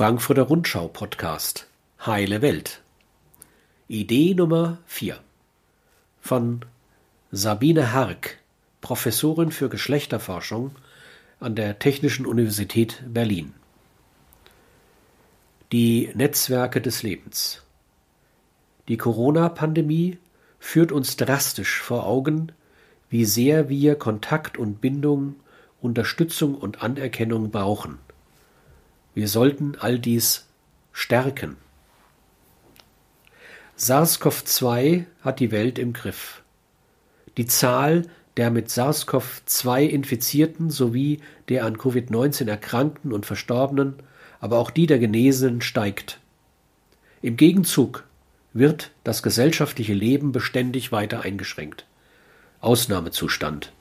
Frankfurter Rundschau Podcast Heile Welt. Idee Nummer 4 von Sabine Hark, Professorin für Geschlechterforschung an der Technischen Universität Berlin. Die Netzwerke des Lebens. Die Corona-Pandemie führt uns drastisch vor Augen, wie sehr wir Kontakt und Bindung, Unterstützung und Anerkennung brauchen. Wir sollten all dies stärken. SARS-CoV-2 hat die Welt im Griff. Die Zahl der mit SARS-CoV-2 Infizierten sowie der an Covid-19 Erkrankten und Verstorbenen, aber auch die der Genesenen steigt. Im Gegenzug wird das gesellschaftliche Leben beständig weiter eingeschränkt. Ausnahmezustand.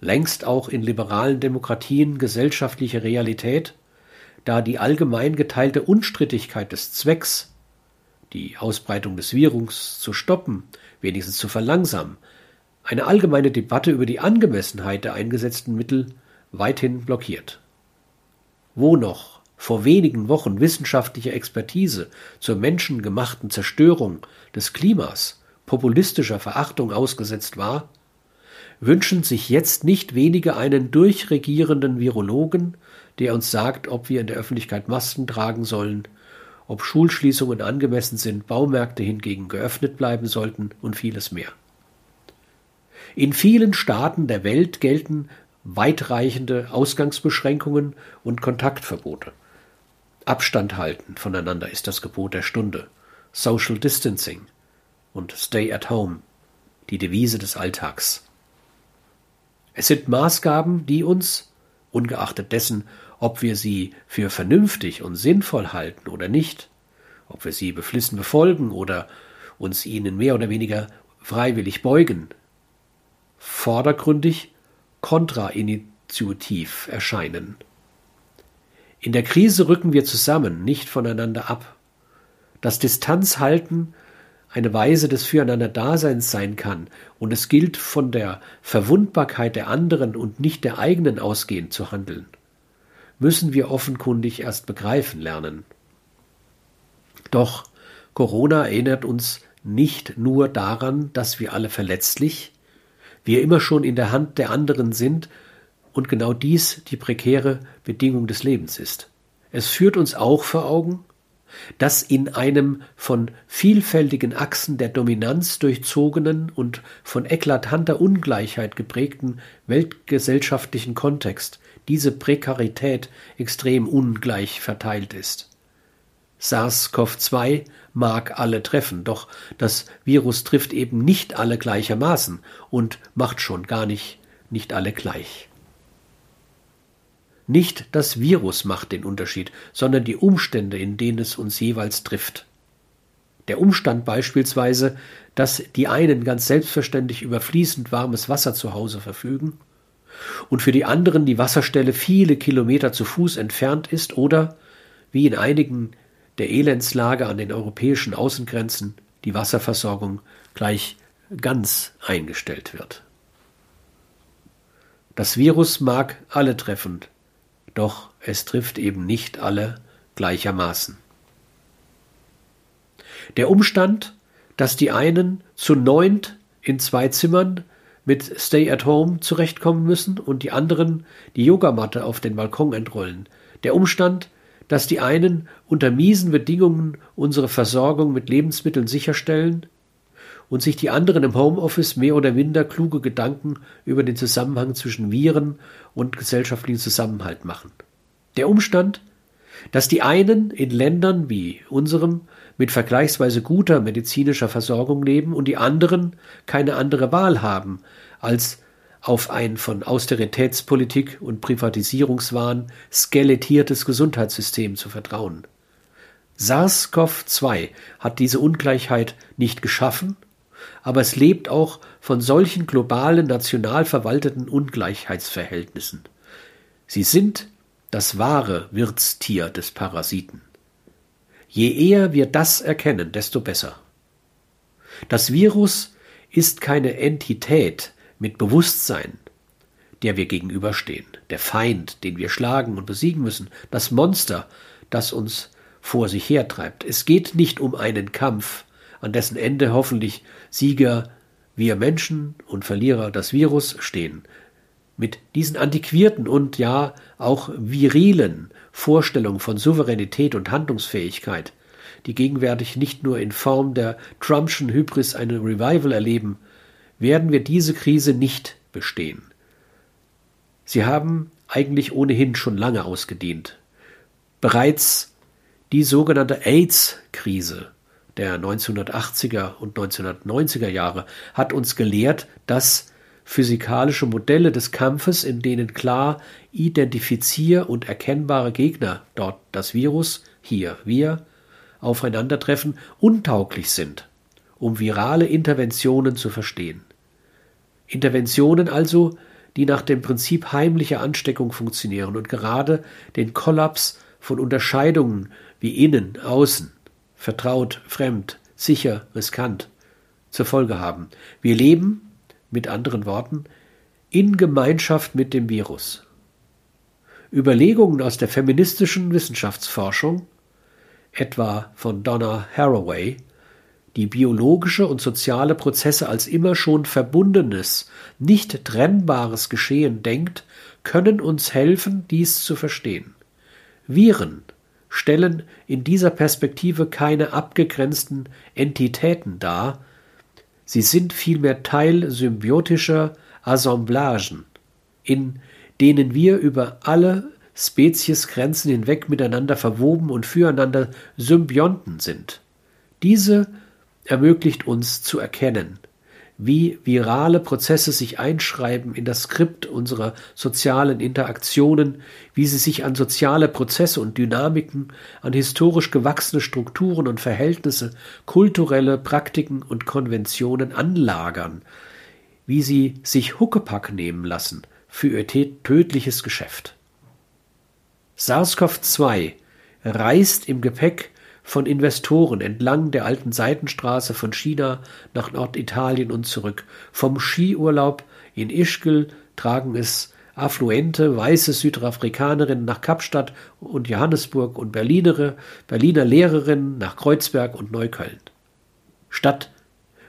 Längst auch in liberalen Demokratien gesellschaftliche Realität da die allgemein geteilte Unstrittigkeit des Zwecks, die Ausbreitung des Virus zu stoppen, wenigstens zu verlangsamen, eine allgemeine Debatte über die Angemessenheit der eingesetzten Mittel weithin blockiert. Wo noch vor wenigen Wochen wissenschaftliche Expertise zur menschengemachten Zerstörung des Klimas populistischer Verachtung ausgesetzt war, wünschen sich jetzt nicht wenige einen durchregierenden Virologen der uns sagt, ob wir in der Öffentlichkeit Masken tragen sollen, ob Schulschließungen angemessen sind, Baumärkte hingegen geöffnet bleiben sollten und vieles mehr. In vielen Staaten der Welt gelten weitreichende Ausgangsbeschränkungen und Kontaktverbote. Abstand halten voneinander ist das Gebot der Stunde. Social Distancing und Stay at Home, die Devise des Alltags. Es sind Maßgaben, die uns, ungeachtet dessen, ob wir sie für vernünftig und sinnvoll halten oder nicht, ob wir sie beflissen befolgen oder uns ihnen mehr oder weniger freiwillig beugen, vordergründig kontrainitiativ erscheinen. In der Krise rücken wir zusammen, nicht voneinander ab. Das Distanzhalten eine Weise des Füreinander-Daseins sein kann und es gilt, von der Verwundbarkeit der anderen und nicht der eigenen ausgehend zu handeln müssen wir offenkundig erst begreifen lernen. Doch Corona erinnert uns nicht nur daran, dass wir alle verletzlich, wir immer schon in der Hand der anderen sind und genau dies die prekäre Bedingung des Lebens ist. Es führt uns auch vor Augen, dass in einem von vielfältigen Achsen der Dominanz durchzogenen und von eklatanter Ungleichheit geprägten weltgesellschaftlichen Kontext diese Prekarität extrem ungleich verteilt ist. SARS-CoV-2 mag alle treffen, doch das Virus trifft eben nicht alle gleichermaßen und macht schon gar nicht nicht alle gleich. Nicht das Virus macht den Unterschied, sondern die Umstände, in denen es uns jeweils trifft. Der Umstand beispielsweise, dass die einen ganz selbstverständlich über fließend warmes Wasser zu Hause verfügen und für die anderen die Wasserstelle viele Kilometer zu Fuß entfernt ist oder, wie in einigen der Elendslage an den europäischen Außengrenzen, die Wasserversorgung gleich ganz eingestellt wird. Das Virus mag alle treffen, doch es trifft eben nicht alle gleichermaßen. Der Umstand, dass die einen zu neunt in zwei Zimmern mit Stay at Home zurechtkommen müssen und die anderen die Yogamatte auf den Balkon entrollen. Der Umstand, dass die einen unter miesen Bedingungen unsere Versorgung mit Lebensmitteln sicherstellen und sich die anderen im Homeoffice mehr oder minder kluge Gedanken über den Zusammenhang zwischen Viren und gesellschaftlichen Zusammenhalt machen. Der Umstand, dass die einen in Ländern wie unserem mit vergleichsweise guter medizinischer Versorgung leben und die anderen keine andere Wahl haben, als auf ein von Austeritätspolitik und Privatisierungswahn skelettiertes Gesundheitssystem zu vertrauen. SARS-CoV-2 hat diese Ungleichheit nicht geschaffen, aber es lebt auch von solchen globalen national verwalteten Ungleichheitsverhältnissen. Sie sind das wahre Wirtstier des Parasiten. Je eher wir das erkennen, desto besser. Das Virus ist keine Entität mit Bewusstsein, der wir gegenüberstehen, der Feind, den wir schlagen und besiegen müssen, das Monster, das uns vor sich hertreibt. Es geht nicht um einen Kampf, an dessen Ende hoffentlich Sieger wir Menschen und Verlierer das Virus stehen. Mit diesen antiquierten und ja auch virilen Vorstellungen von Souveränität und Handlungsfähigkeit, die gegenwärtig nicht nur in Form der Trumpschen Hybris eine Revival erleben, werden wir diese Krise nicht bestehen. Sie haben eigentlich ohnehin schon lange ausgedient. Bereits die sogenannte AIDS-Krise der 1980er und 1990er Jahre hat uns gelehrt, dass physikalische Modelle des Kampfes, in denen klar identifizier- und erkennbare Gegner, dort das Virus, hier wir, aufeinandertreffen, untauglich sind, um virale Interventionen zu verstehen. Interventionen also, die nach dem Prinzip heimlicher Ansteckung funktionieren und gerade den Kollaps von Unterscheidungen wie innen, außen, vertraut, fremd, sicher, riskant zur Folge haben. Wir leben, mit anderen Worten, in Gemeinschaft mit dem Virus. Überlegungen aus der feministischen Wissenschaftsforschung, etwa von Donna Haraway, die biologische und soziale Prozesse als immer schon verbundenes, nicht trennbares Geschehen denkt, können uns helfen, dies zu verstehen. Viren stellen in dieser Perspektive keine abgegrenzten Entitäten dar, sie sind vielmehr Teil symbiotischer Assemblagen, in denen wir über alle Speziesgrenzen hinweg miteinander verwoben und füreinander Symbionten sind. Diese ermöglicht uns zu erkennen, wie virale Prozesse sich einschreiben in das Skript unserer sozialen Interaktionen, wie sie sich an soziale Prozesse und Dynamiken, an historisch gewachsene Strukturen und Verhältnisse, kulturelle Praktiken und Konventionen anlagern, wie sie sich Huckepack nehmen lassen für ihr tödliches Geschäft. SARS-CoV-2 reist im Gepäck von Investoren entlang der alten Seitenstraße von China nach Norditalien und zurück. Vom Skiurlaub in Ischgl tragen es affluente weiße Südafrikanerinnen nach Kapstadt und Johannesburg und Berlinere, Berliner Lehrerinnen nach Kreuzberg und Neukölln. Statt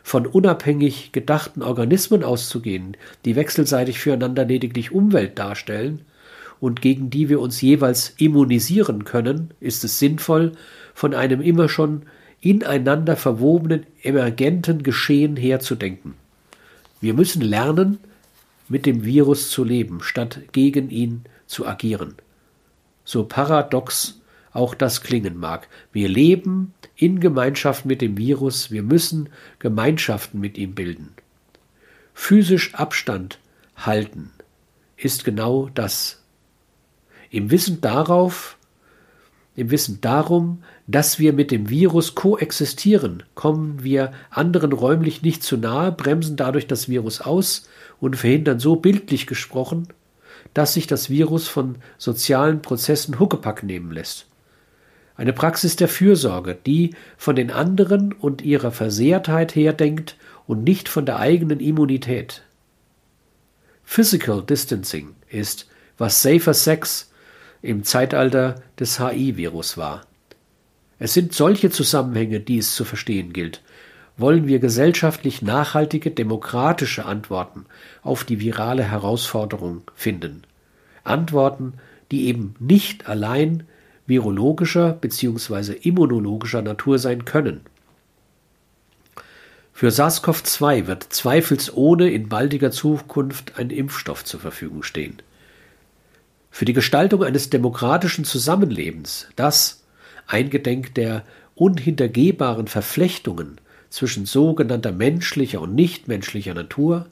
von unabhängig gedachten Organismen auszugehen, die wechselseitig füreinander lediglich Umwelt darstellen und gegen die wir uns jeweils immunisieren können, ist es sinnvoll, von einem immer schon ineinander verwobenen, emergenten Geschehen herzudenken. Wir müssen lernen, mit dem Virus zu leben, statt gegen ihn zu agieren. So paradox auch das klingen mag. Wir leben in Gemeinschaft mit dem Virus, wir müssen Gemeinschaften mit ihm bilden. Physisch Abstand halten ist genau das. Im Wissen darauf, im Wissen darum, dass wir mit dem Virus koexistieren, kommen wir anderen räumlich nicht zu nahe, bremsen dadurch das Virus aus und verhindern so bildlich gesprochen, dass sich das Virus von sozialen Prozessen Huckepack nehmen lässt. Eine Praxis der Fürsorge, die von den anderen und ihrer Versehrtheit her denkt und nicht von der eigenen Immunität. Physical Distancing ist, was Safer Sex im Zeitalter des HI-Virus war. Es sind solche Zusammenhänge, die es zu verstehen gilt. Wollen wir gesellschaftlich nachhaltige, demokratische Antworten auf die virale Herausforderung finden. Antworten, die eben nicht allein virologischer bzw. immunologischer Natur sein können. Für SARS-CoV-2 wird zweifelsohne in baldiger Zukunft ein Impfstoff zur Verfügung stehen für die Gestaltung eines demokratischen Zusammenlebens, das, eingedenk der unhintergehbaren Verflechtungen zwischen sogenannter menschlicher und nichtmenschlicher Natur,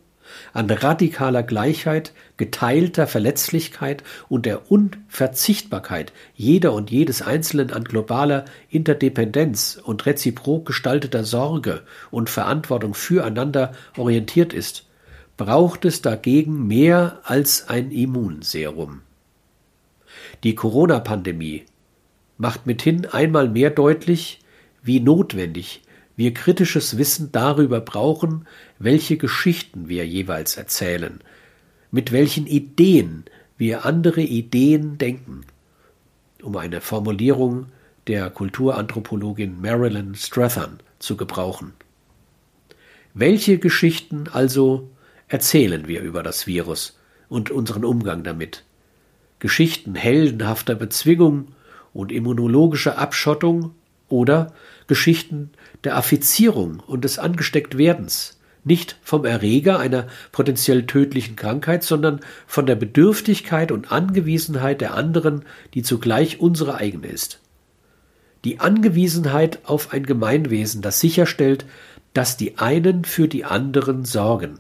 an radikaler Gleichheit, geteilter Verletzlichkeit und der Unverzichtbarkeit jeder und jedes Einzelnen an globaler Interdependenz und reziprok gestalteter Sorge und Verantwortung füreinander orientiert ist, braucht es dagegen mehr als ein Immunserum. Die Corona-Pandemie macht mithin einmal mehr deutlich, wie notwendig wir kritisches Wissen darüber brauchen, welche Geschichten wir jeweils erzählen, mit welchen Ideen wir andere Ideen denken. um eine Formulierung der Kulturanthropologin Marilyn Strathern zu gebrauchen. Welche Geschichten also erzählen wir über das Virus und unseren Umgang damit? Geschichten heldenhafter Bezwingung und immunologischer Abschottung oder Geschichten der Affizierung und des Angestecktwerdens, nicht vom Erreger einer potenziell tödlichen Krankheit, sondern von der Bedürftigkeit und Angewiesenheit der anderen, die zugleich unsere eigene ist. Die Angewiesenheit auf ein Gemeinwesen, das sicherstellt, dass die einen für die anderen sorgen.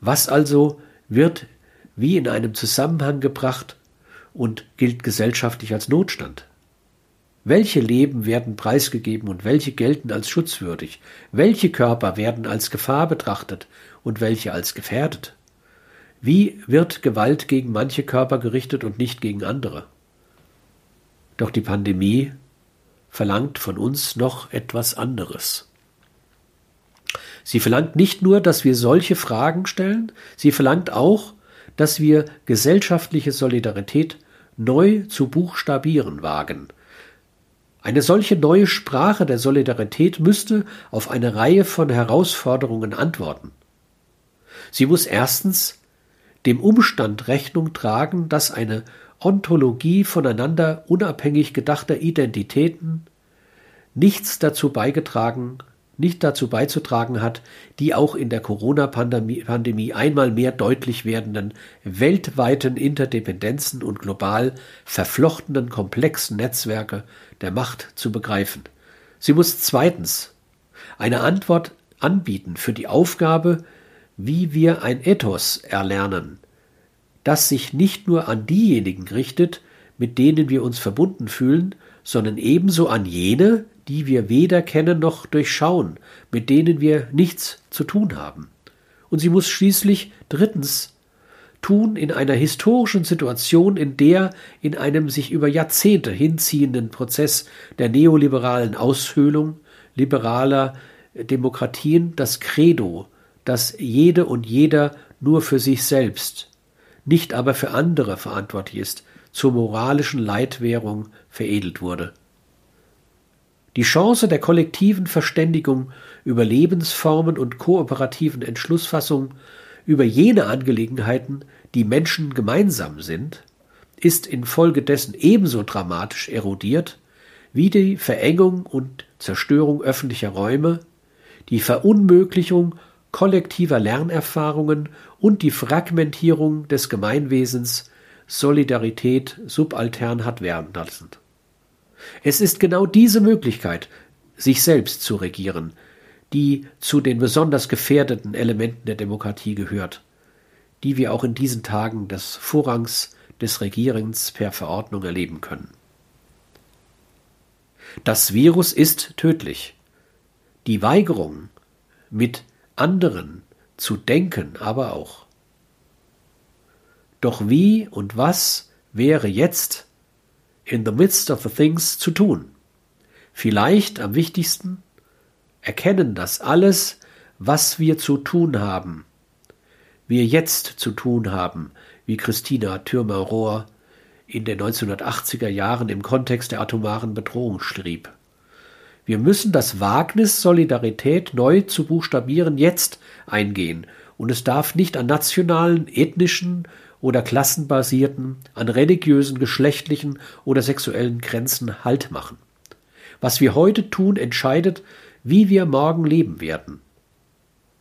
Was also wird wie in einem Zusammenhang gebracht und gilt gesellschaftlich als Notstand? Welche Leben werden preisgegeben und welche gelten als schutzwürdig? Welche Körper werden als Gefahr betrachtet und welche als gefährdet? Wie wird Gewalt gegen manche Körper gerichtet und nicht gegen andere? Doch die Pandemie verlangt von uns noch etwas anderes. Sie verlangt nicht nur, dass wir solche Fragen stellen, sie verlangt auch, dass wir gesellschaftliche Solidarität neu zu buchstabieren wagen. Eine solche neue Sprache der Solidarität müsste auf eine Reihe von Herausforderungen antworten. Sie muss erstens dem Umstand Rechnung tragen, dass eine Ontologie voneinander unabhängig gedachter Identitäten nichts dazu beigetragen nicht dazu beizutragen hat, die auch in der Corona-Pandemie einmal mehr deutlich werdenden weltweiten Interdependenzen und global verflochtenen komplexen Netzwerke der Macht zu begreifen. Sie muss zweitens eine Antwort anbieten für die Aufgabe, wie wir ein Ethos erlernen, das sich nicht nur an diejenigen richtet, mit denen wir uns verbunden fühlen, sondern ebenso an jene, die wir weder kennen noch durchschauen, mit denen wir nichts zu tun haben. Und sie muss schließlich drittens tun in einer historischen Situation, in der in einem sich über Jahrzehnte hinziehenden Prozess der neoliberalen Aushöhlung liberaler Demokratien das Credo, dass jede und jeder nur für sich selbst, nicht aber für andere verantwortlich ist, zur moralischen Leitwährung veredelt wurde. Die Chance der kollektiven Verständigung über Lebensformen und kooperativen Entschlussfassung über jene Angelegenheiten, die Menschen gemeinsam sind, ist infolgedessen ebenso dramatisch erodiert wie die Verengung und Zerstörung öffentlicher Räume, die Verunmöglichung kollektiver Lernerfahrungen und die Fragmentierung des Gemeinwesens Solidarität subaltern hat werden lassen. Es ist genau diese Möglichkeit, sich selbst zu regieren, die zu den besonders gefährdeten Elementen der Demokratie gehört, die wir auch in diesen Tagen des Vorrangs des Regierens per Verordnung erleben können. Das Virus ist tödlich. Die Weigerung, mit anderen zu denken, aber auch. Doch wie und was wäre jetzt in the midst of the things zu tun. Vielleicht am wichtigsten erkennen, dass alles, was wir zu tun haben, wir jetzt zu tun haben, wie Christina Thürmer-Rohr in den 1980er Jahren im Kontext der atomaren Bedrohung schrieb. Wir müssen das Wagnis, Solidarität neu zu buchstabieren, jetzt eingehen, und es darf nicht an nationalen, ethnischen oder klassenbasierten, an religiösen, geschlechtlichen oder sexuellen Grenzen Halt machen. Was wir heute tun, entscheidet, wie wir morgen leben werden.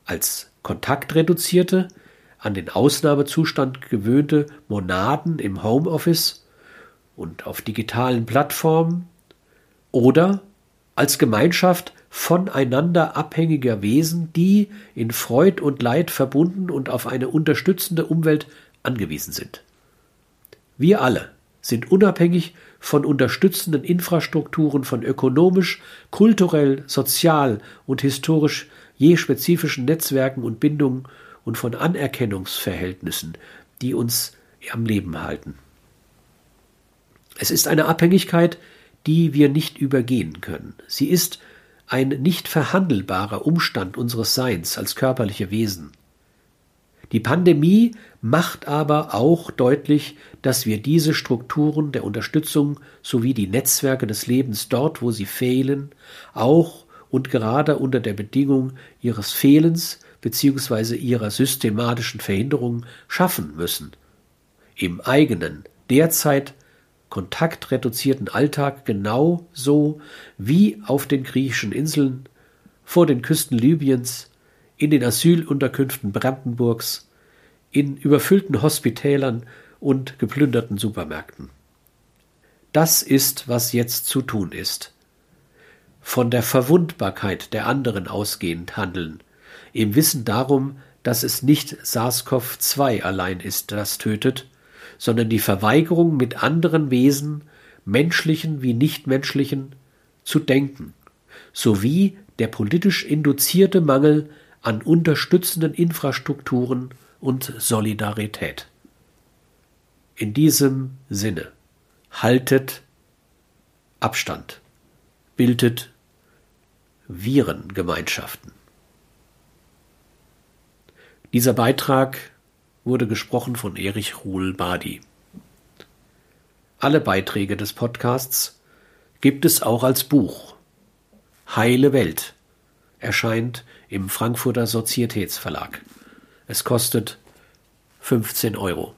Als kontaktreduzierte, an den Ausnahmezustand gewöhnte Monaden im Homeoffice und auf digitalen Plattformen oder als Gemeinschaft voneinander abhängiger Wesen, die in Freud und Leid verbunden und auf eine unterstützende Umwelt angewiesen sind. Wir alle sind unabhängig von unterstützenden Infrastrukturen von ökonomisch, kulturell, sozial und historisch je spezifischen Netzwerken und Bindungen und von Anerkennungsverhältnissen, die uns am Leben halten. Es ist eine Abhängigkeit, die wir nicht übergehen können. Sie ist ein nicht verhandelbarer Umstand unseres Seins als körperliche Wesen. Die Pandemie macht aber auch deutlich, dass wir diese Strukturen der Unterstützung sowie die Netzwerke des Lebens dort, wo sie fehlen, auch und gerade unter der Bedingung ihres Fehlens bzw. ihrer systematischen Verhinderung schaffen müssen. Im eigenen, derzeit kontaktreduzierten Alltag genauso wie auf den griechischen Inseln, vor den Küsten Libyens, in den Asylunterkünften Brandenburgs, in überfüllten Hospitälern und geplünderten Supermärkten. Das ist, was jetzt zu tun ist. Von der Verwundbarkeit der anderen ausgehend handeln, im Wissen darum, dass es nicht SARS-CoV-2 allein ist, das tötet, sondern die Verweigerung mit anderen Wesen, menschlichen wie nichtmenschlichen, zu denken, sowie der politisch induzierte Mangel an unterstützenden Infrastrukturen und Solidarität. In diesem Sinne haltet Abstand, bildet Virengemeinschaften. Dieser Beitrag wurde gesprochen von Erich Ruhl Badi. Alle Beiträge des Podcasts gibt es auch als Buch. Heile Welt erscheint im Frankfurter Sozietätsverlag. Es kostet 15 Euro.